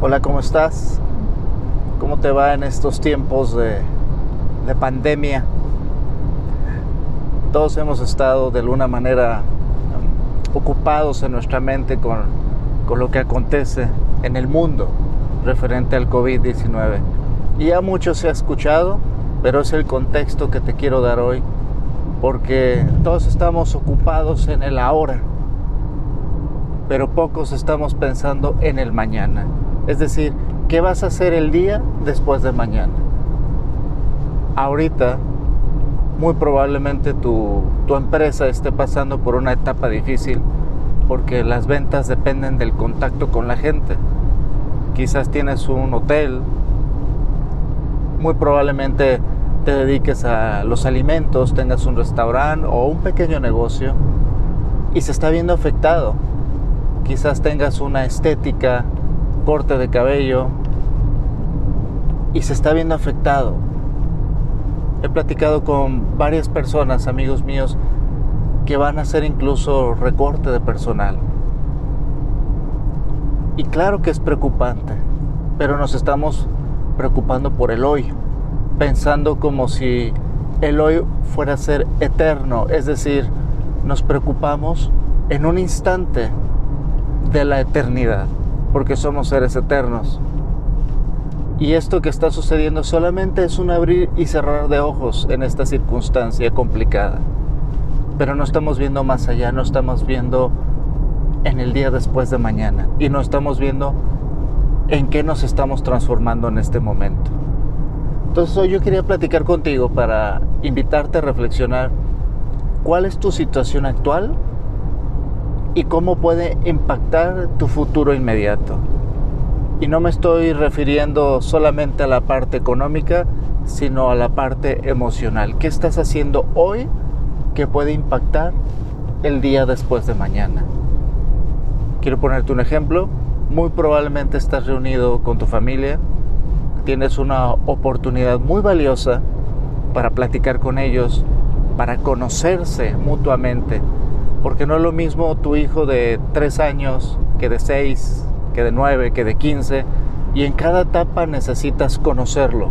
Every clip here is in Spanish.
Hola, ¿cómo estás? ¿Cómo te va en estos tiempos de, de pandemia? Todos hemos estado de alguna manera um, ocupados en nuestra mente con, con lo que acontece en el mundo referente al COVID-19. Y ya mucho se ha escuchado, pero es el contexto que te quiero dar hoy, porque todos estamos ocupados en el ahora, pero pocos estamos pensando en el mañana. Es decir, ¿qué vas a hacer el día después de mañana? Ahorita, muy probablemente tu, tu empresa esté pasando por una etapa difícil porque las ventas dependen del contacto con la gente. Quizás tienes un hotel, muy probablemente te dediques a los alimentos, tengas un restaurante o un pequeño negocio y se está viendo afectado. Quizás tengas una estética corte de cabello y se está viendo afectado. He platicado con varias personas, amigos míos, que van a hacer incluso recorte de personal. Y claro que es preocupante, pero nos estamos preocupando por el hoy, pensando como si el hoy fuera a ser eterno, es decir, nos preocupamos en un instante de la eternidad porque somos seres eternos. Y esto que está sucediendo solamente es un abrir y cerrar de ojos en esta circunstancia complicada. Pero no estamos viendo más allá, no estamos viendo en el día después de mañana y no estamos viendo en qué nos estamos transformando en este momento. Entonces hoy yo quería platicar contigo para invitarte a reflexionar cuál es tu situación actual y cómo puede impactar tu futuro inmediato. Y no me estoy refiriendo solamente a la parte económica, sino a la parte emocional. ¿Qué estás haciendo hoy que puede impactar el día después de mañana? Quiero ponerte un ejemplo. Muy probablemente estás reunido con tu familia, tienes una oportunidad muy valiosa para platicar con ellos, para conocerse mutuamente, porque no es lo mismo tu hijo de 3 años que de 6, que de 9, que de 15. Y en cada etapa necesitas conocerlo.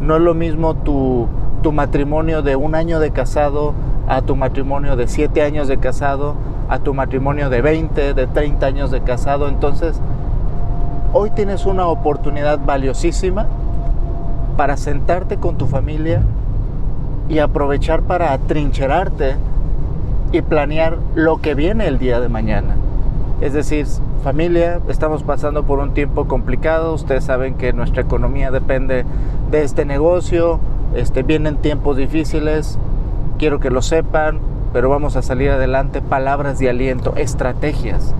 No es lo mismo tu, tu matrimonio de un año de casado a tu matrimonio de 7 años de casado, a tu matrimonio de 20, de 30 años de casado. Entonces, hoy tienes una oportunidad valiosísima para sentarte con tu familia y aprovechar para atrincherarte y planear lo que viene el día de mañana. Es decir, familia, estamos pasando por un tiempo complicado, ustedes saben que nuestra economía depende de este negocio, este, vienen tiempos difíciles, quiero que lo sepan, pero vamos a salir adelante, palabras de aliento, estrategias.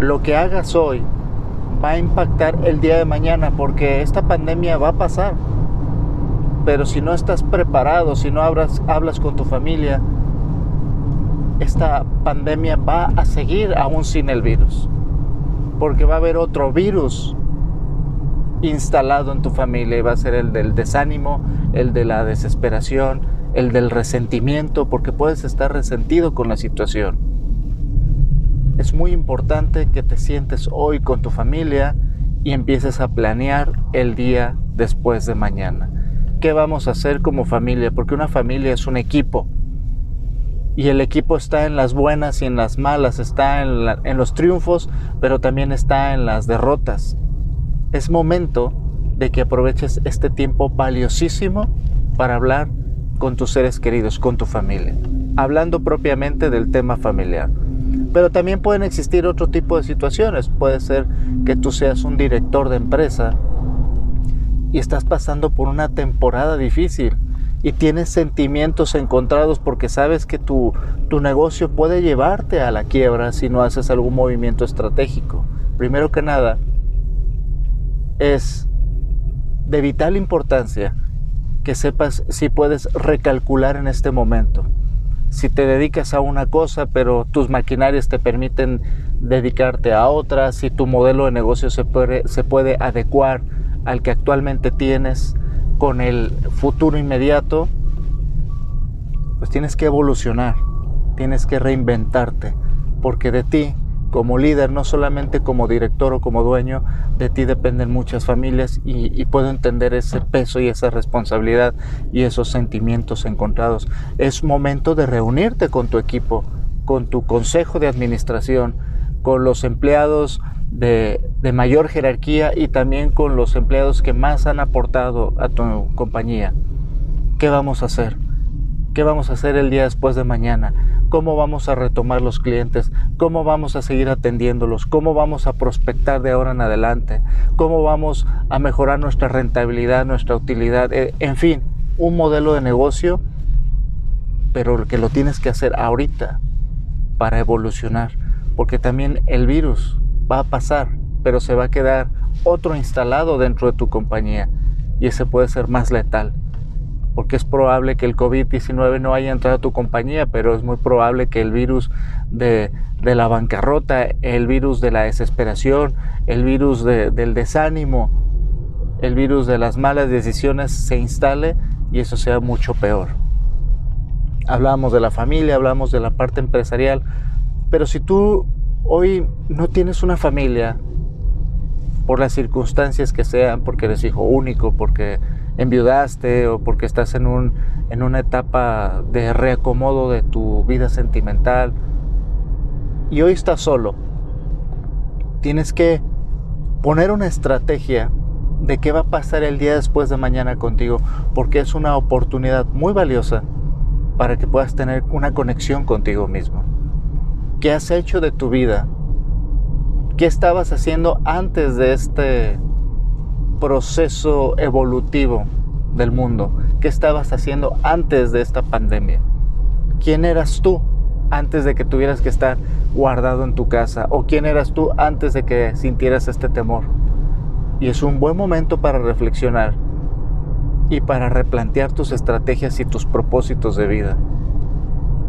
Lo que hagas hoy va a impactar el día de mañana porque esta pandemia va a pasar. Pero si no estás preparado, si no hablas, hablas con tu familia, esta pandemia va a seguir aún sin el virus, porque va a haber otro virus instalado en tu familia y va a ser el del desánimo, el de la desesperación, el del resentimiento, porque puedes estar resentido con la situación. Es muy importante que te sientes hoy con tu familia y empieces a planear el día después de mañana. ¿Qué vamos a hacer como familia? Porque una familia es un equipo y el equipo está en las buenas y en las malas, está en, los triunfos, pero también está en las derrotas. Es momento de que aproveches este tiempo valiosísimo para hablar con tus seres queridos, con tu familia, hablando propiamente del tema familiar. Pero también pueden existir otro tipo de situaciones. Puede ser que tú seas un director de empresa y estás pasando por una temporada difícil y tienes sentimientos encontrados porque sabes que tu, tu negocio puede llevarte a la quiebra si no haces algún movimiento estratégico. Primero que nada, es de vital importancia que sepas si puedes recalcular en este momento. Si te dedicas a una cosa, pero tus maquinarias te permiten dedicarte a otra, si tu modelo de negocio se puede, se puede adecuar al que actualmente tienes, con el futuro inmediato, pues tienes que evolucionar, tienes que reinventarte, porque de ti como líder, no solamente como director o como dueño, de ti dependen muchas familias y, puedo entender ese peso y esa responsabilidad y esos sentimientos encontrados. Es momento de reunirte con tu equipo, con tu consejo de administración, con los empleados de, de, mayor jerarquía y también con los empleados que más han aportado a tu compañía. ¿Qué vamos a hacer? ¿Qué vamos a hacer el día después de mañana? ¿Cómo vamos a retomar los clientes? ¿Cómo vamos a seguir atendiéndolos? ¿Cómo vamos a prospectar de ahora en adelante? ¿Cómo vamos a mejorar nuestra rentabilidad, nuestra utilidad? Eh, en fin, un modelo de negocio, pero que lo tienes que hacer ahorita para evolucionar, porque también el virus va a pasar, pero se va a quedar otro instalado dentro de tu compañía y ese puede ser más letal porque es probable que el COVID-19 no haya entrado a tu compañía, pero es muy probable que el virus de, la bancarrota, el virus de la desesperación, el virus del desánimo, el virus de las malas decisiones se instale y eso sea mucho peor. Hablamos de la familia, hablamos de la parte empresarial, pero si tú hoy no tienes una familia, por las circunstancias que sean, porque eres hijo único, porque enviudaste o porque estás en, un, en una etapa de reacomodo de tu vida sentimental y hoy estás solo, tienes que poner una estrategia de qué va a pasar el día después de mañana contigo, porque es una oportunidad muy valiosa para que puedas tener una conexión contigo mismo. ¿Qué has hecho de tu vida? ¿Qué estabas haciendo antes de este proceso evolutivo del mundo? ¿Qué estabas haciendo antes de esta pandemia? ¿Quién eras tú antes de que tuvieras que estar guardado en tu casa? ¿O quién eras tú antes de que sintieras este temor? Y es un buen momento para reflexionar y para replantear tus estrategias y tus propósitos de vida.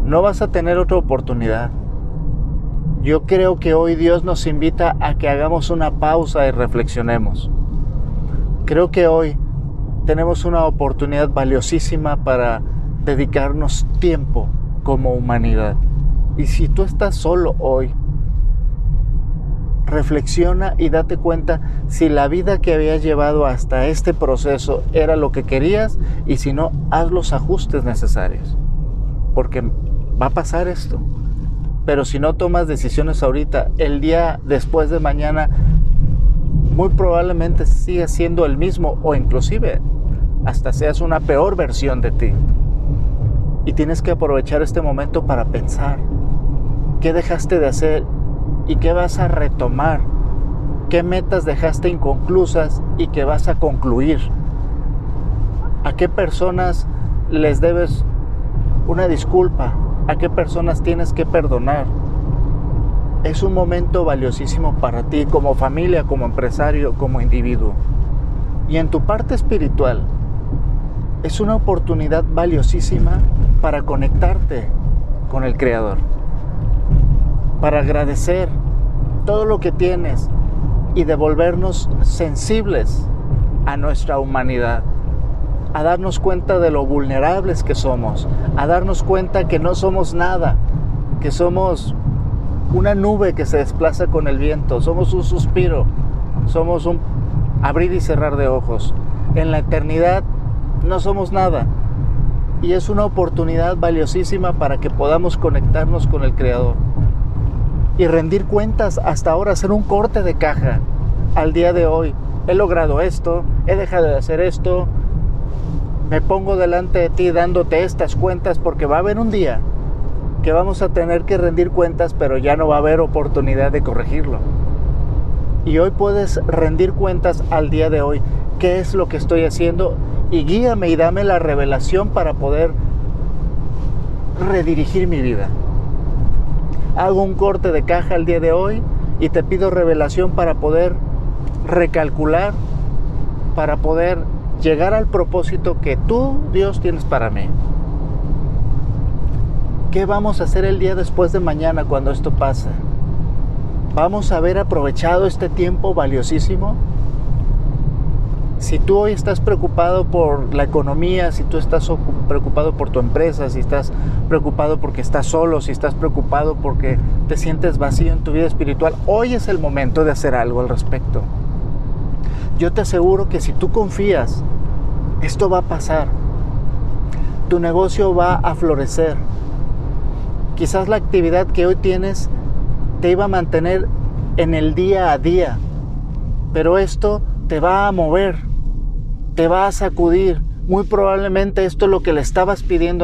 No vas a tener otra oportunidad. Yo creo que hoy Dios nos invita a que hagamos una pausa y reflexionemos. Creo que hoy tenemos una oportunidad valiosísima para dedicarnos tiempo como humanidad. Y si tú estás solo hoy, reflexiona y date cuenta si la vida que habías llevado hasta este proceso era lo que querías y si no, haz los ajustes necesarios. Porque va a pasar esto. Pero si no tomas decisiones ahorita, el día después de mañana muy probablemente siga siendo el mismo o inclusive hasta seas una peor versión de ti. Y tienes que aprovechar este momento para pensar qué dejaste de hacer y qué vas a retomar, qué metas dejaste inconclusas y qué vas a concluir, a qué personas les debes una disculpa, a qué personas tienes que perdonar es un momento valiosísimo para ti como familia, como empresario, como individuo. Y en tu parte espiritual es una oportunidad valiosísima para conectarte con el Creador, para agradecer todo lo que tienes y devolvernos sensibles a nuestra humanidad, a darnos cuenta de lo vulnerables que somos, a darnos cuenta que no somos nada, que somos una nube que se desplaza con el viento, somos un suspiro, somos un abrir y cerrar de ojos. En la eternidad no somos nada y es una oportunidad valiosísima para que podamos conectarnos con el Creador y rendir cuentas hasta ahora, hacer un corte de caja al día de hoy. He logrado esto, he dejado de hacer esto, me pongo delante de ti dándote estas cuentas porque va a haber un día que vamos a tener que rendir cuentas, pero ya no va a haber oportunidad de corregirlo. Y hoy puedes rendir cuentas al día de hoy. ¿Qué es lo que estoy haciendo? Y guíame y dame la revelación para poder redirigir mi vida. Hago un corte de caja al día de hoy y te pido revelación para poder recalcular, para poder llegar al propósito que tú, Dios, tienes para mí. ¿Qué vamos a hacer el día después de mañana cuando esto pase? ¿Vamos a haber aprovechado este tiempo valiosísimo? Si tú hoy estás preocupado por la economía, si tú estás preocupado por tu empresa, si estás preocupado porque estás solo, si estás preocupado porque te sientes vacío en tu vida espiritual, hoy es el momento de hacer algo al respecto. Yo te aseguro que si tú confías, esto va a pasar. Tu negocio va a florecer. Quizás la actividad que hoy tienes te iba a mantener en el día a día, pero esto te va a mover, te va a sacudir. Muy probablemente esto es lo que le estabas pidiendo